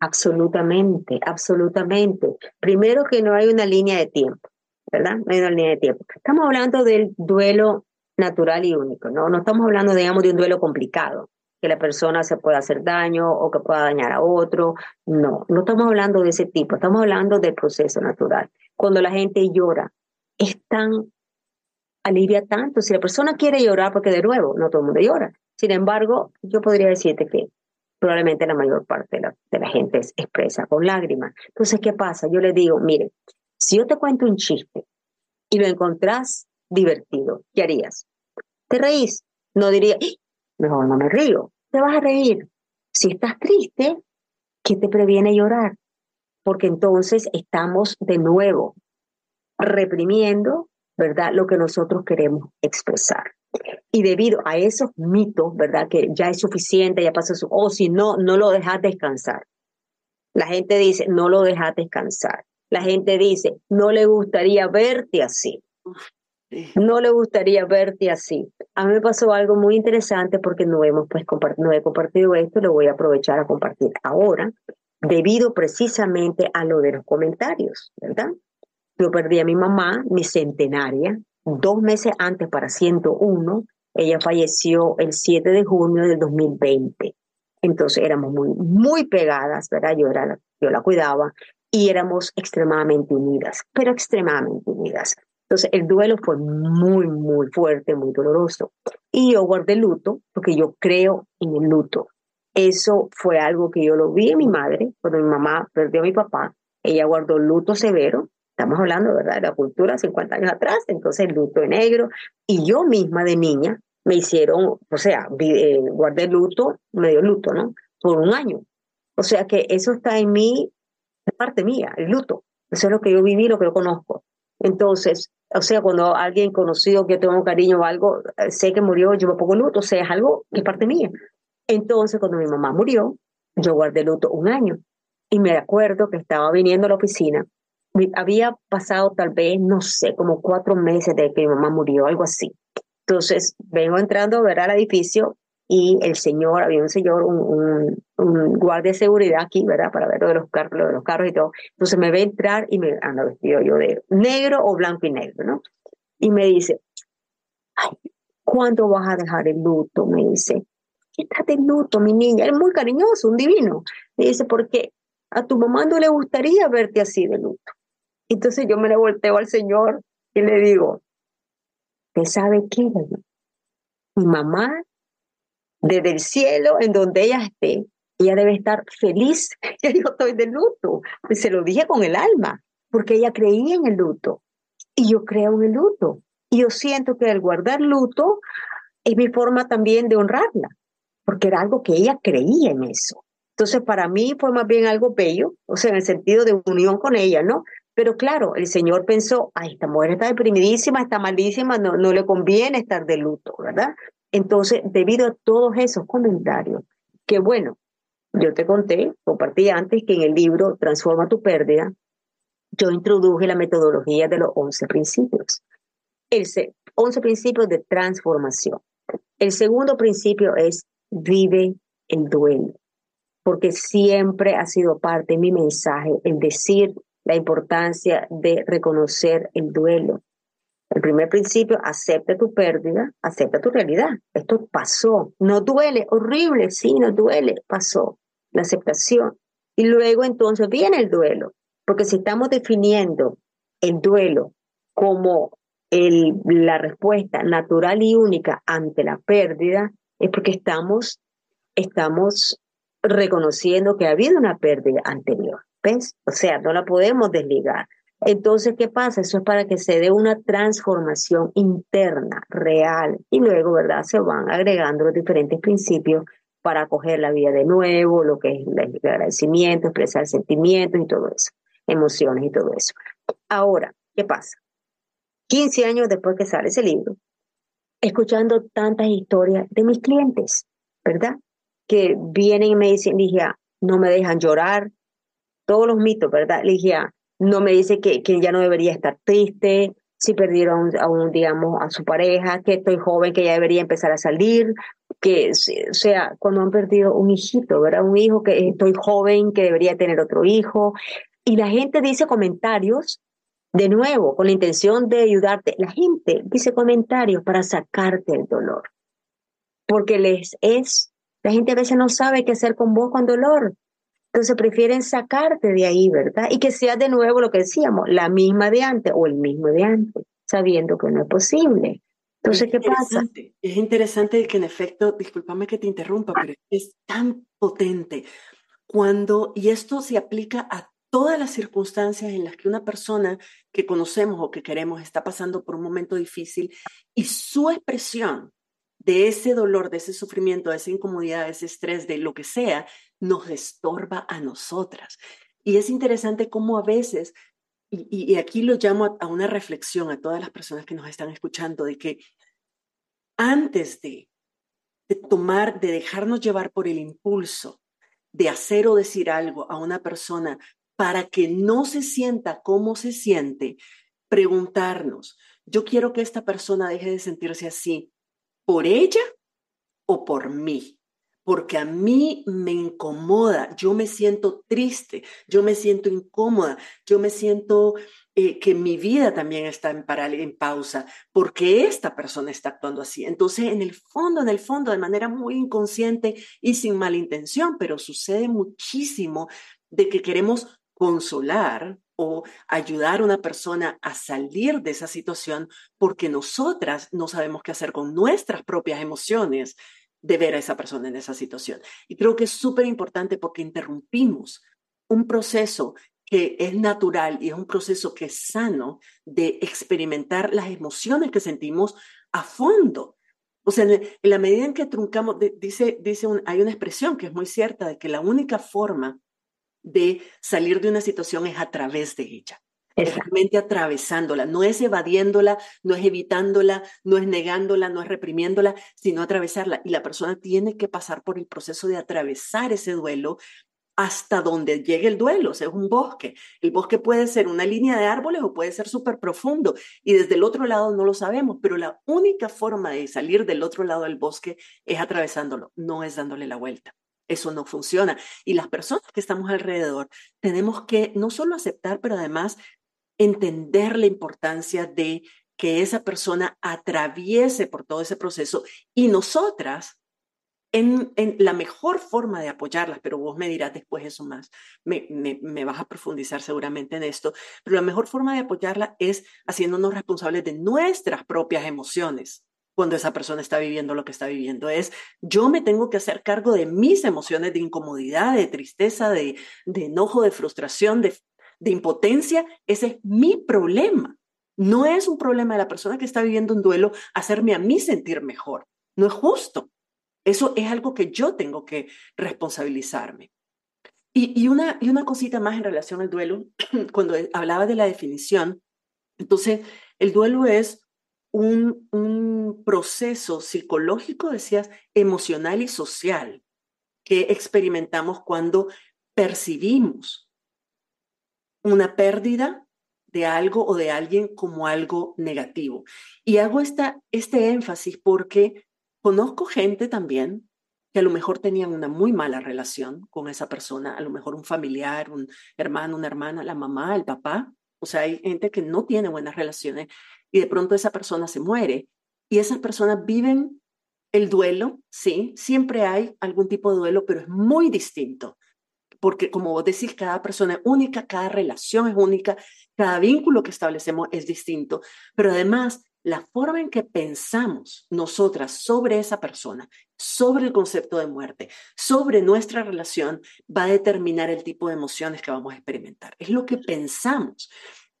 Absolutamente, absolutamente. Primero que no hay una línea de tiempo, ¿verdad? No hay una línea de tiempo. Estamos hablando del duelo natural y único, ¿no? No estamos hablando, digamos, de un duelo complicado, que la persona se pueda hacer daño o que pueda dañar a otro. No, no estamos hablando de ese tipo, estamos hablando del proceso natural. Cuando la gente llora, es tan, alivia tanto. Si la persona quiere llorar, porque de nuevo, no todo el mundo llora. Sin embargo, yo podría decirte que probablemente la mayor parte de la, de la gente es expresa con lágrimas. Entonces, ¿qué pasa? Yo le digo, mire, si yo te cuento un chiste y lo encontrás divertido, ¿qué harías? ¿Te reís? No diría, mejor no me río. Te vas a reír. Si estás triste, ¿qué te previene llorar? Porque entonces estamos de nuevo reprimiendo, ¿verdad? Lo que nosotros queremos expresar. Y debido a esos mitos, ¿verdad? Que ya es suficiente, ya pasó su, o si no, no lo dejas descansar. La gente dice, no lo dejas descansar. La gente dice, no le gustaría verte así. No le gustaría verte así. A mí me pasó algo muy interesante porque no hemos pues no he compartido esto, lo voy a aprovechar a compartir ahora, debido precisamente a lo de los comentarios, ¿verdad? Yo perdí a mi mamá, mi centenaria, dos meses antes para 101. Ella falleció el 7 de junio del 2020. Entonces éramos muy, muy pegadas, ¿verdad? Yo, era yo la cuidaba y éramos extremadamente unidas, pero extremadamente unidas. Entonces, el duelo fue muy, muy fuerte, muy doloroso. Y yo guardé luto porque yo creo en el luto. Eso fue algo que yo lo vi en mi madre cuando mi mamá perdió a mi papá. Ella guardó luto severo. Estamos hablando, ¿verdad?, de la cultura 50 años atrás. Entonces, luto negro. Y yo misma de niña me hicieron, o sea, eh, guardé luto, medio luto, ¿no? Por un año. O sea que eso está en mí, es parte mía, el luto. Eso es lo que yo viví, lo que yo conozco. Entonces, o sea, cuando alguien conocido que tengo cariño o algo, eh, sé que murió, yo me pongo luto, o sea, es algo que es parte mía. Entonces, cuando mi mamá murió, yo guardé luto un año y me acuerdo que estaba viniendo a la oficina. Había pasado tal vez, no sé, como cuatro meses de que mi mamá murió, algo así. Entonces, vengo entrando a ver al edificio y el señor, había un señor, un, un, guardia de seguridad aquí, ¿verdad? Para ver lo de los carros, lo de los carros y todo. Entonces me ve entrar y me anda vestido yo de negro o blanco y negro, ¿no? Y me dice, ay, ¿cuándo vas a dejar el luto? Me dice, ¿qué estás de luto, mi niña? Es muy cariñoso, un divino. Me dice, porque a tu mamá no le gustaría verte así de luto. Entonces yo me le volteo al señor y le digo, ¿qué sabe qué? Mi mamá desde el cielo, en donde ella esté, ella debe estar feliz yo estoy de luto. se lo dije con el alma, porque ella creía en el luto. Y yo creo en el luto. Y yo siento que el guardar luto es mi forma también de honrarla, porque era algo que ella creía en eso. Entonces, para mí fue más bien algo bello, o sea, en el sentido de unión con ella, ¿no? Pero claro, el Señor pensó, ay, esta mujer está deprimidísima, está malísima, no, no le conviene estar de luto, ¿verdad? Entonces, debido a todos esos comentarios, que bueno, yo te conté, compartí antes que en el libro Transforma tu pérdida, yo introduje la metodología de los 11 principios. El 11 principios de transformación. El segundo principio es vive el duelo, porque siempre ha sido parte de mi mensaje el decir la importancia de reconocer el duelo, el primer principio, acepta tu pérdida, acepta tu realidad. Esto pasó, no duele, horrible, sí, no duele, pasó. La aceptación. Y luego entonces viene el duelo, porque si estamos definiendo el duelo como el, la respuesta natural y única ante la pérdida, es porque estamos, estamos reconociendo que ha habido una pérdida anterior. ¿Ves? O sea, no la podemos desligar. Entonces, ¿qué pasa? Eso es para que se dé una transformación interna, real, y luego, ¿verdad? Se van agregando los diferentes principios para acoger la vida de nuevo, lo que es el agradecimiento, expresar sentimientos y todo eso, emociones y todo eso. Ahora, ¿qué pasa? 15 años después que sale ese libro, escuchando tantas historias de mis clientes, ¿verdad? Que vienen y me dicen, Ligia, no me dejan llorar, todos los mitos, ¿verdad? Ligia, no me dice que, que ya no debería estar triste, si perdieron a un, digamos, a su pareja, que estoy joven, que ya debería empezar a salir, que, o sea, cuando han perdido un hijito, ¿verdad? Un hijo que estoy joven, que debería tener otro hijo. Y la gente dice comentarios, de nuevo, con la intención de ayudarte. La gente dice comentarios para sacarte el dolor. Porque les es, la gente a veces no sabe qué hacer con vos con dolor. Entonces prefieren sacarte de ahí, ¿verdad? Y que sea de nuevo lo que decíamos, la misma de antes o el mismo de antes, sabiendo que no es posible. Entonces, ¿qué pasa? Es interesante que en efecto, discúlpame que te interrumpa, pero es tan potente cuando, y esto se aplica a todas las circunstancias en las que una persona que conocemos o que queremos está pasando por un momento difícil y su expresión de ese dolor, de ese sufrimiento, de esa incomodidad, de ese estrés, de lo que sea, nos estorba a nosotras. Y es interesante cómo a veces, y, aquí lo llamo a, una reflexión a todas las personas que nos están escuchando, de que antes de, de tomar, de dejarnos llevar por el impulso de hacer o decir algo a una persona para que no se sienta como se siente, preguntarnos, yo quiero que esta persona deje de sentirse así por ella o por mí porque a mí me incomoda, yo me siento triste, yo me siento incómoda, yo me siento eh, que mi vida también está en, en pausa, porque esta persona está actuando así. Entonces, en el fondo, en el fondo, de manera muy inconsciente y sin mala intención, pero sucede muchísimo de que queremos consolar o ayudar a una persona a salir de esa situación porque nosotras no sabemos qué hacer con nuestras propias emociones de ver a esa persona en esa situación. Y creo que es súper importante porque interrumpimos un proceso que es natural y es un proceso que es sano de experimentar las emociones que sentimos a fondo. O sea, en la medida en que truncamos, dice, dice hay una expresión que es muy cierta de que la única forma de salir de una situación es a través de ella. Es atravesándola, no es evadiéndola, no es evitándola, no es negándola, no es reprimiéndola, sino atravesarla. Y la persona tiene que pasar por el proceso de atravesar ese duelo hasta donde llegue el duelo, o sea, es un bosque. El bosque puede ser una línea de árboles o puede ser súper profundo y desde el otro lado no lo sabemos, pero la única forma de salir del otro lado del bosque es atravesándolo, no es dándole la vuelta. Eso no funciona. Y las personas que estamos alrededor tenemos que no solo aceptar, pero además entender la importancia de que esa persona atraviese por todo ese proceso y nosotras, en, la mejor forma de apoyarlas, pero vos me dirás después eso más, me, me, vas a profundizar seguramente en esto, pero la mejor forma de apoyarla es haciéndonos responsables de nuestras propias emociones cuando esa persona está viviendo lo que está viviendo. Es, yo me tengo que hacer cargo de mis emociones de incomodidad, de tristeza, de, de enojo, de frustración, de, de impotencia. Ese es mi problema. No es un problema de la persona que está viviendo un duelo hacerme a mí sentir mejor. No es justo. Eso es algo que yo tengo que responsabilizarme. Y, y, una, y una cosita más en relación al duelo, cuando hablaba de la definición, entonces el duelo es un, proceso psicológico, decías, emocional y social que experimentamos cuando percibimos una pérdida de algo o de alguien como algo negativo. Y hago esta, este énfasis porque conozco gente también que a lo mejor tenían una muy mala relación con esa persona, a lo mejor un familiar, un hermano, una hermana, la mamá, el papá. O sea, hay gente que no tiene buenas relaciones y de pronto esa persona se muere y esas personas viven el duelo, sí, siempre hay algún tipo de duelo, pero es muy distinto, porque como vos decís, cada persona es única, cada relación es única, cada vínculo que establecemos es distinto, pero además la forma en que pensamos nosotras sobre esa persona, sobre el concepto de muerte, sobre nuestra relación, va a determinar el tipo de emociones que vamos a experimentar. Es lo que pensamos.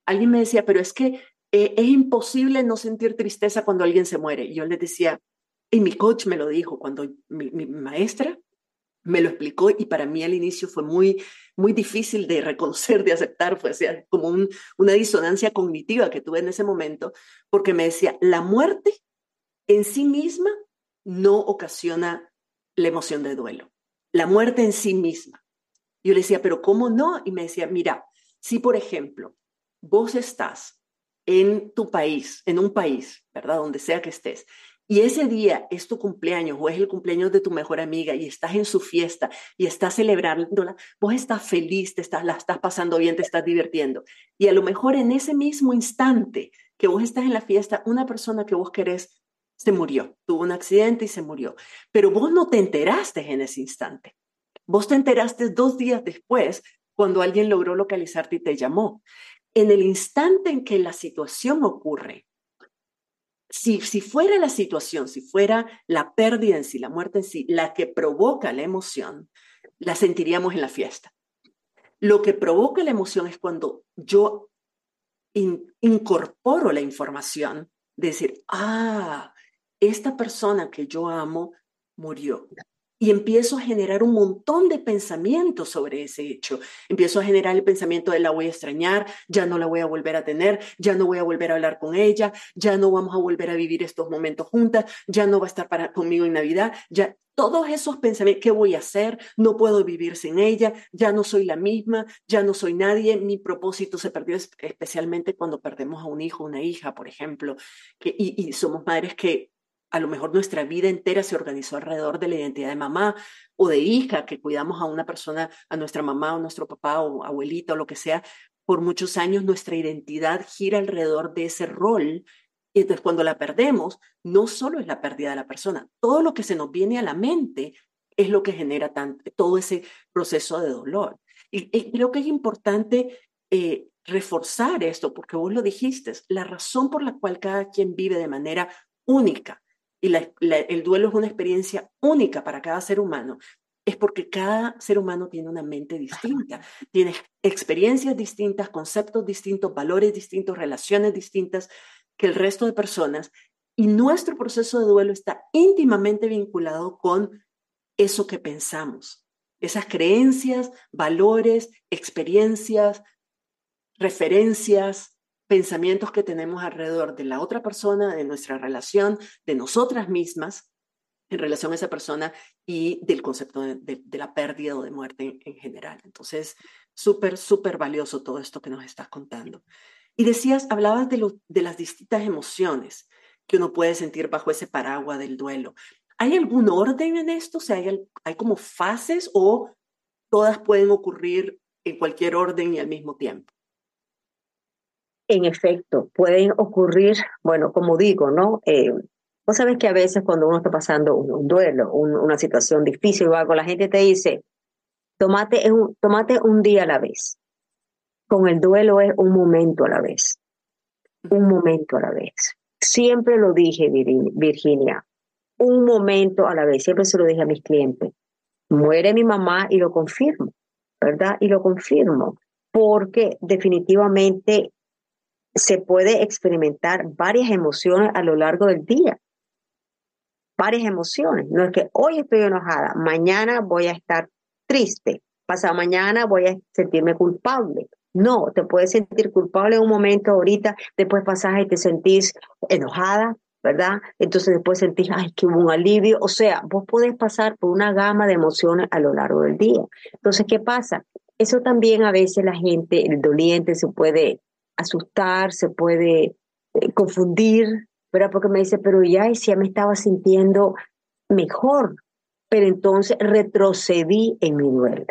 alguien me decía, pero es que eh, es imposible no sentir tristeza cuando alguien se muere. Y yo le decía, y mi coach me lo dijo, cuando mi maestra me lo explicó y para mí al inicio fue muy, muy difícil de reconocer, de aceptar, fue como un, una disonancia cognitiva que tuve en ese momento, porque me decía, la muerte en sí misma no ocasiona la emoción de duelo, la muerte en sí misma. Yo le decía, pero ¿cómo no? Y me decía, mira, si por ejemplo vos estás en tu país, en un país, ¿verdad? Donde sea que estés, y ese día es tu cumpleaños o es el cumpleaños de tu mejor amiga y estás en su fiesta y estás celebrándola, vos estás feliz, te estás, la estás pasando bien, te estás divirtiendo. Y a lo mejor en ese mismo instante que vos estás en la fiesta, una persona que vos querés se murió, tuvo un accidente y se murió. Pero vos no te enteraste en ese instante. Vos te enteraste dos días después cuando alguien logró localizarte y te llamó. En el instante en que la situación ocurre, si, si fuera la situación, si fuera la pérdida en sí, la muerte en sí, la que provoca la emoción, la sentiríamos en la fiesta. Lo que provoca la emoción es cuando yo incorporo la información de decir, ah, esta persona que yo amo murió y empiezo a generar un montón de pensamientos sobre ese hecho. Empiezo a generar el pensamiento de la voy a extrañar, ya no la voy a volver a tener, ya no voy a volver a hablar con ella, ya no vamos a volver a vivir estos momentos juntas, ya no va a estar para, conmigo en Navidad, ya todos esos pensamientos, ¿qué voy a hacer? No puedo vivir sin ella, ya no soy la misma, ya no soy nadie, mi propósito se perdió especialmente cuando perdemos a un hijo, una hija, por ejemplo, y somos madres que a lo mejor nuestra vida entera se organizó alrededor de la identidad de mamá o de hija, que cuidamos a una persona, a nuestra mamá o nuestro papá o abuelita o lo que sea, por muchos años nuestra identidad gira alrededor de ese rol. Y entonces cuando la perdemos, no solo es la pérdida de la persona, todo lo que se nos viene a la mente es lo que genera todo ese proceso de dolor. Y, creo que es importante eh, reforzar esto, porque vos lo dijiste, la razón por la cual cada quien vive de manera única y el duelo es una experiencia única para cada ser humano, es porque cada ser humano tiene una mente distinta, tiene experiencias distintas, conceptos distintos, valores distintos, relaciones distintas que el resto de personas. Y nuestro proceso de duelo está íntimamente vinculado con eso que pensamos, esas creencias, valores, experiencias, referencias, pensamientos que tenemos alrededor de la otra persona, de nuestra relación, de nosotras mismas en relación a esa persona y del concepto de, la pérdida o de muerte en, general. Entonces, súper, súper valioso todo esto que nos estás contando. Y decías, hablabas de, las distintas emociones que uno puede sentir bajo ese paraguas del duelo. ¿Hay algún orden en esto? O ¿hay, hay como fases o todas pueden ocurrir en cualquier orden y al mismo tiempo? En efecto, pueden ocurrir, bueno, como digo, ¿no? Eh, vos sabes que a veces cuando uno está pasando un, duelo, una situación difícil o algo, la gente te dice, tomate, tomate un día a la vez. Con el duelo es un momento a la vez. Un momento a la vez. Siempre lo dije, Virginia, un momento a la vez. Siempre se lo dije a mis clientes. Muere mi mamá y lo confirmo, ¿verdad? Y lo confirmo, porque definitivamente se puede experimentar varias emociones a lo largo del día. Varias emociones. No es que hoy estoy enojada, mañana voy a estar triste, pasado mañana voy a sentirme culpable. No, te puedes sentir culpable en un momento ahorita, después pasas y te sentís enojada, ¿verdad? Entonces después sentís, ay, que hubo un alivio. O sea, vos podés pasar por una gama de emociones a lo largo del día. Entonces, ¿qué pasa? Eso también a veces la gente, el doliente, se puede asustar, se puede eh, confundir, ¿verdad? Porque me dice, pero ya, si ya me estaba sintiendo mejor, pero entonces retrocedí en mi duelo.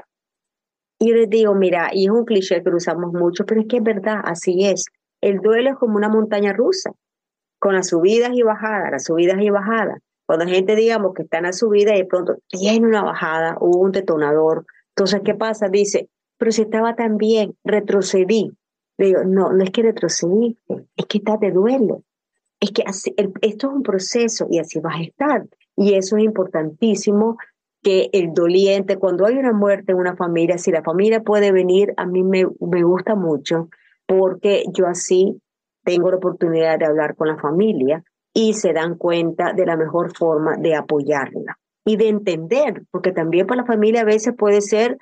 Y yo les digo, mira, y es un cliché que usamos mucho, pero es que es verdad, así es. El duelo es como una montaña rusa, con las subidas y bajadas, las subidas y bajadas. Cuando la gente, digamos, que está en la subida y de pronto tiene una bajada, hubo un detonador, entonces, ¿qué pasa? Dice, pero si estaba tan bien, retrocedí. Le digo, no, no es que retrocediste, es que estás de duelo. Es que esto es un proceso y así vas a estar. Y eso es importantísimo que el doliente, cuando hay una muerte en una familia, si la familia puede venir, a mí me, me gusta mucho porque yo así tengo la oportunidad de hablar con la familia y se dan cuenta de la mejor forma de apoyarla y de entender, porque también para la familia a veces puede ser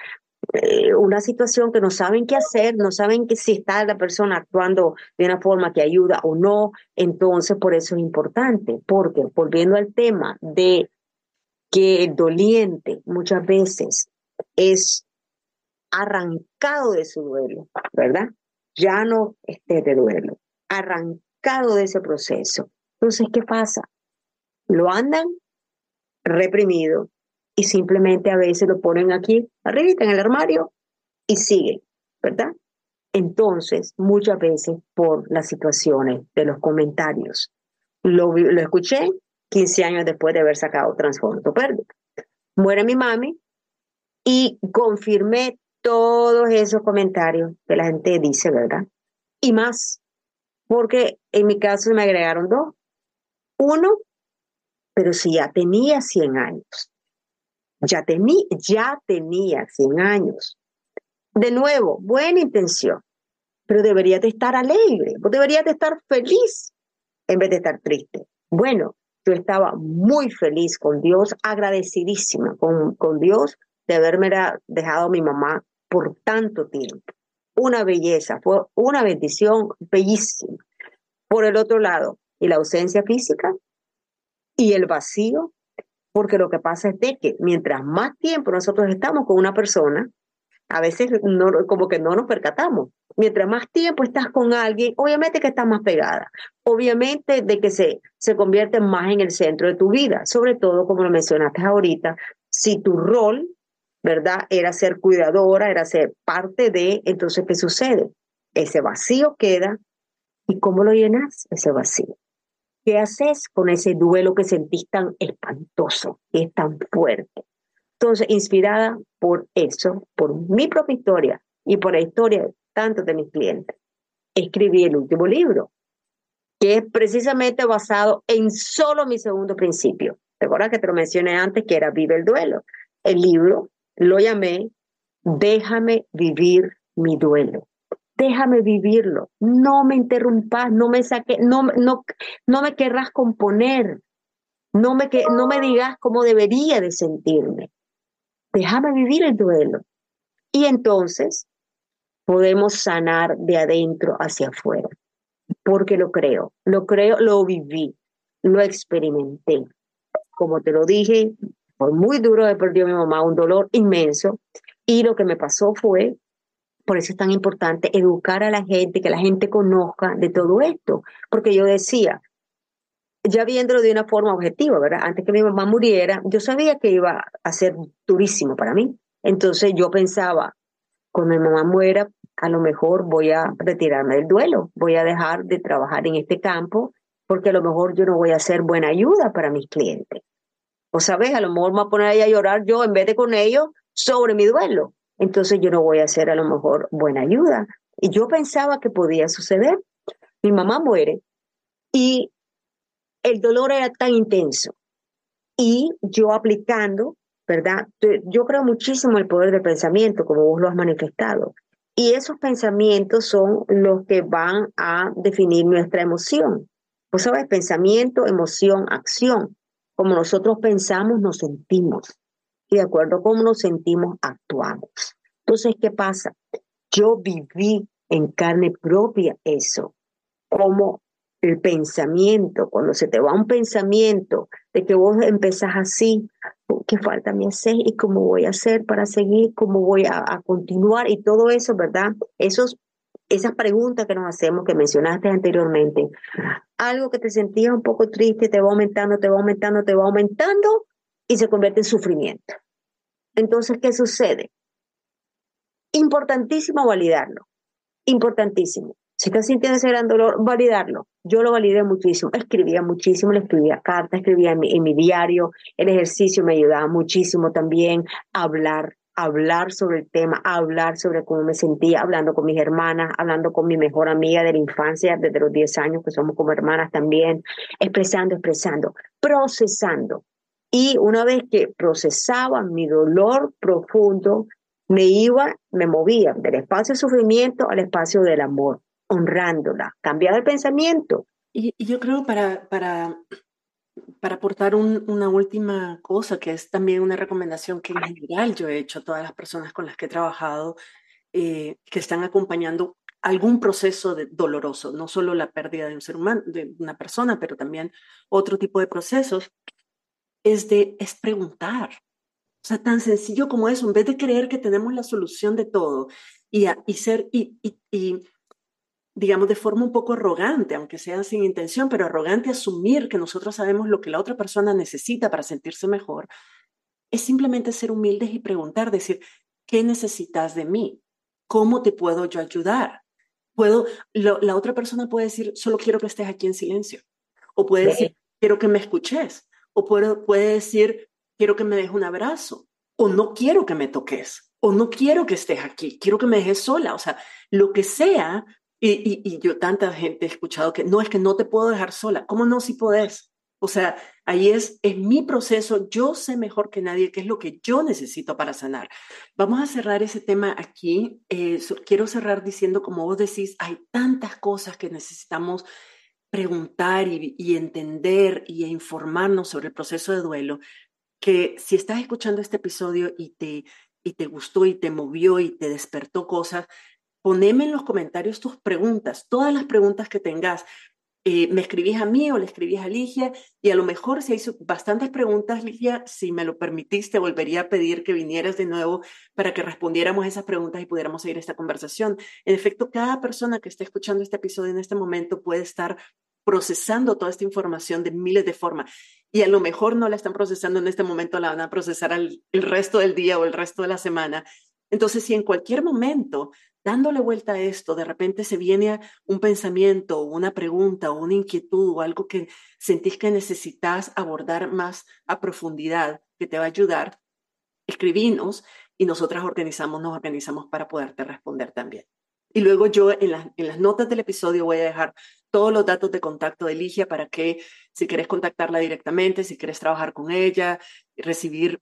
eh, una situación que no saben qué hacer, no saben que si está la persona actuando de una forma que ayuda o no, entonces por eso es importante, porque volviendo al tema de que el doliente muchas veces es arrancado de su duelo, ¿verdad? Ya no esté de duelo, arrancado de ese proceso. Entonces, ¿qué pasa? Lo andan reprimido y simplemente a veces lo ponen aquí arriba en el armario y siguen, ¿verdad? Entonces, muchas veces por las situaciones de los comentarios. Lo, lo escuché 15 años después de haber sacado Transformato Pérdida. Muere mi mami y confirmé todos esos comentarios que la gente dice, ¿verdad? Y más, porque en mi caso me agregaron dos. Uno, pero si ya tenía 100 años, ya, tenía ya tenía 100 años. De nuevo, buena intención, pero deberías de estar alegre, deberías de estar feliz en vez de estar triste. Bueno, yo estaba muy feliz con Dios, agradecidísima con, con Dios de haberme dejado a mi mamá por tanto tiempo. Una belleza, fue una bendición bellísima. Por el otro lado, y la ausencia física y el vacío, porque lo que pasa es de que mientras más tiempo nosotros estamos con una persona, a veces como que no nos percatamos. Mientras más tiempo estás con alguien, obviamente que estás más pegada. Obviamente de que se, se convierte más en el centro de tu vida. Sobre todo, como lo mencionaste ahorita, si tu rol, ¿verdad? Era ser cuidadora, era ser parte de, entonces, ¿qué sucede? Ese vacío queda. ¿Y cómo lo llenas? Ese vacío. ¿Qué haces con ese duelo que sentís tan espantoso, que es tan fuerte? Entonces, inspirada por eso, por mi propia historia y por la historia de tantos de mis clientes, escribí el último libro, que es precisamente basado en solo mi segundo principio. ¿Recuerdas que te lo mencioné antes, que era Vive el duelo? El libro lo llamé Déjame vivir mi duelo. Déjame vivirlo. No me interrumpas, no me saques, no, no, no me querrás componer. No me, no me digas cómo debería de sentirme déjame vivir el duelo. Y entonces podemos sanar de adentro hacia afuera, porque lo creo, lo creo, lo viví, lo experimenté. Como te lo dije, fue muy duro de perdió a mi mamá, un dolor inmenso, y lo que me pasó fue, por eso es tan importante educar a la gente, que la gente conozca de todo esto, porque yo decía, ya viéndolo de una forma objetiva, ¿verdad? Antes que mi mamá muriera, yo sabía que iba a ser durísimo para mí. Entonces yo pensaba, cuando mi mamá muera, a lo mejor voy a retirarme del duelo, voy a dejar de trabajar en este campo, porque a lo mejor yo no voy a ser buena ayuda para mis clientes. O sabes, a lo mejor me voy a poner ahí a llorar yo en vez de con ellos sobre mi duelo. Entonces yo no voy a ser a lo mejor buena ayuda. Y yo pensaba que podía suceder. Mi mamá muere y el dolor era tan intenso. Y yo aplicando, ¿verdad? Yo creo muchísimo el poder del pensamiento, como vos lo has manifestado. Y esos pensamientos son los que van a definir nuestra emoción. Vos sabes, pensamiento, emoción, acción. Como nosotros pensamos, nos sentimos. Y de acuerdo a cómo nos sentimos, actuamos. Entonces, ¿qué pasa? Yo viví en carne propia eso, como el pensamiento, cuando se te va un pensamiento de que vos empezás así, ¿qué falta me hacer y cómo voy a hacer para seguir, cómo voy a, continuar y todo eso, ¿verdad? Esos, esas preguntas que nos hacemos, que mencionaste anteriormente, algo que te sentías un poco triste, te va aumentando, te va aumentando, te va aumentando y se convierte en sufrimiento. Entonces, ¿qué sucede? Importantísimo validarlo, importantísimo. Si estás sintiendo ese gran dolor, validarlo. Yo lo validé muchísimo, escribía muchísimo, le escribía cartas, escribía en mi, diario, el ejercicio me ayudaba muchísimo también, hablar, hablar sobre el tema, hablar sobre cómo me sentía, hablando con mis hermanas, hablando con mi mejor amiga de la infancia, desde los 10 años, que somos como hermanas también, expresando, expresando, procesando. Y una vez que procesaba mi dolor profundo, me iba, me movía del espacio de sufrimiento al espacio del amor honrándola, cambiar el pensamiento. Y, yo creo para, para, para aportar una última cosa, que es también una recomendación que en general yo he hecho a todas las personas con las que he trabajado, eh, que están acompañando algún proceso de, doloroso, no solo la pérdida de un ser humano, de una persona, pero también otro tipo de procesos, es de es preguntar. O sea, tan sencillo como eso, en vez de creer que tenemos la solución de todo y, y ser, y, y, digamos, de forma un poco arrogante, aunque sea sin intención, pero arrogante asumir que nosotros sabemos lo que la otra persona necesita para sentirse mejor, es simplemente ser humildes y preguntar, decir, ¿qué necesitas de mí? ¿Cómo te puedo yo ayudar? Puedo, la otra persona puede decir, solo quiero que estés aquí en silencio. O puede decir, quiero que me escuches. O puede, puede decir, quiero que me dejes un abrazo. O no quiero que me toques. O no quiero que estés aquí. Quiero que me dejes sola. O sea, lo que sea. Y, y, y yo tanta gente he escuchado que no es que no te puedo dejar sola. ¿Cómo no si podés? O sea, ahí es, es mi proceso, yo sé mejor que nadie qué es lo que yo necesito para sanar. Vamos a cerrar ese tema aquí. Eh, quiero cerrar diciendo, como vos decís, hay tantas cosas que necesitamos preguntar y, entender y informarnos sobre el proceso de duelo, que si estás escuchando este episodio y te, y te gustó y te movió y te despertó cosas, poneme en los comentarios tus preguntas, todas las preguntas que tengas, eh, me escribís a mí o le escribís a Ligia y a lo mejor se hizo bastantes preguntas, Ligia, si me lo permitiste, volvería a pedir que vinieras de nuevo para que respondiéramos esas preguntas y pudiéramos seguir esta conversación. En efecto, cada persona que esté escuchando este episodio en este momento puede estar procesando toda esta información de miles de formas y a lo mejor no la están procesando en este momento, la van a procesar el resto del día o el resto de la semana. Entonces, si en cualquier momento dándole vuelta a esto, de repente se viene un pensamiento, una pregunta una inquietud o algo que sentís que necesitas abordar más a profundidad, que te va a ayudar, escribinos y nosotras organizamos, nos organizamos para poderte responder también. Y luego yo en, en las notas del episodio voy a dejar todos los datos de contacto de Ligia para que si quieres contactarla directamente, si quieres trabajar con ella, recibir,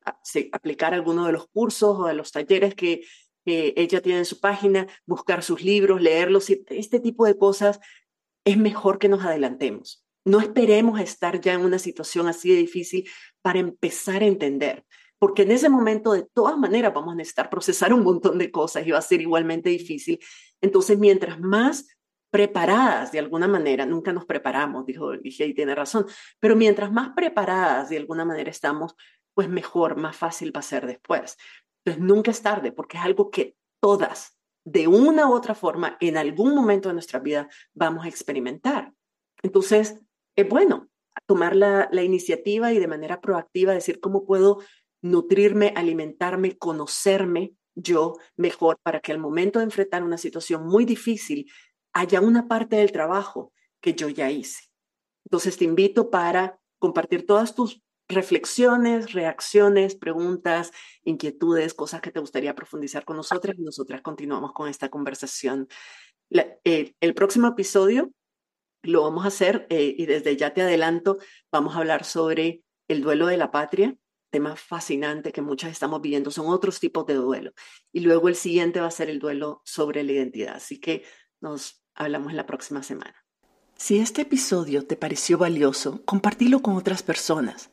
aplicar alguno de los cursos o de los talleres que que ella tiene en su página, buscar sus libros, leerlos, este tipo de cosas, es mejor que nos adelantemos. No esperemos estar ya en una situación así de difícil para empezar a entender, porque en ese momento de todas maneras vamos a necesitar procesar un montón de cosas y va a ser igualmente difícil. Entonces, mientras más preparadas de alguna manera, nunca nos preparamos, dijo dije, y tiene razón, pero mientras más preparadas de alguna manera estamos, pues mejor, más fácil va a ser después. Entonces, nunca es tarde porque es algo que todas, de una u otra forma, en algún momento de nuestra vida vamos a experimentar. Entonces, es bueno tomar la, la iniciativa y de manera proactiva decir cómo puedo nutrirme, alimentarme, conocerme yo mejor para que al momento de enfrentar una situación muy difícil haya una parte del trabajo que yo ya hice. Entonces te invito para compartir todas tus reflexiones, reacciones, preguntas, inquietudes, cosas que te gustaría profundizar con nosotras nosotras continuamos con esta conversación. Eh, el próximo episodio lo vamos a hacer eh, y desde ya te adelanto, vamos a hablar sobre el duelo de la patria, tema fascinante que muchas estamos viviendo, son otros tipos de duelo. Y luego el siguiente va a ser el duelo sobre la identidad. Así que nos hablamos la próxima semana. Si este episodio te pareció valioso, compartilo con otras personas.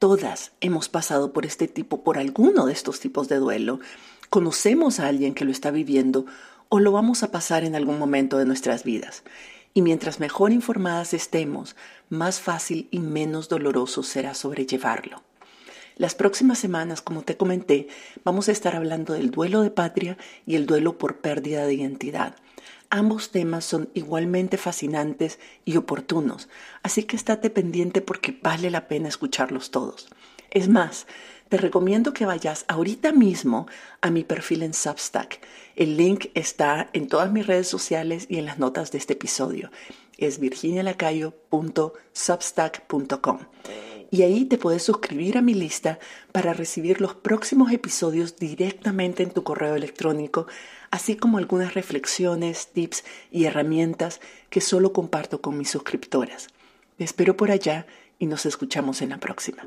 Todas hemos pasado por este tipo, por alguno de estos tipos de duelo. Conocemos a alguien que lo está viviendo o lo vamos a pasar en algún momento de nuestras vidas. Y mientras mejor informadas estemos, más fácil y menos doloroso será sobrellevarlo. Las próximas semanas, como te comenté, vamos a estar hablando del duelo de patria y el duelo por pérdida de identidad. Ambos temas son igualmente fascinantes y oportunos, así que estate pendiente porque vale la pena escucharlos todos. Es más, te recomiendo que vayas ahorita mismo a mi perfil en Substack. El link está en todas mis redes sociales y en las notas de este episodio. Es virginialacayo.substack.com y ahí te puedes suscribir a mi lista para recibir los próximos episodios directamente en tu correo electrónico, así como algunas reflexiones, tips y herramientas que solo comparto con mis suscriptoras. Te espero por allá y nos escuchamos en la próxima.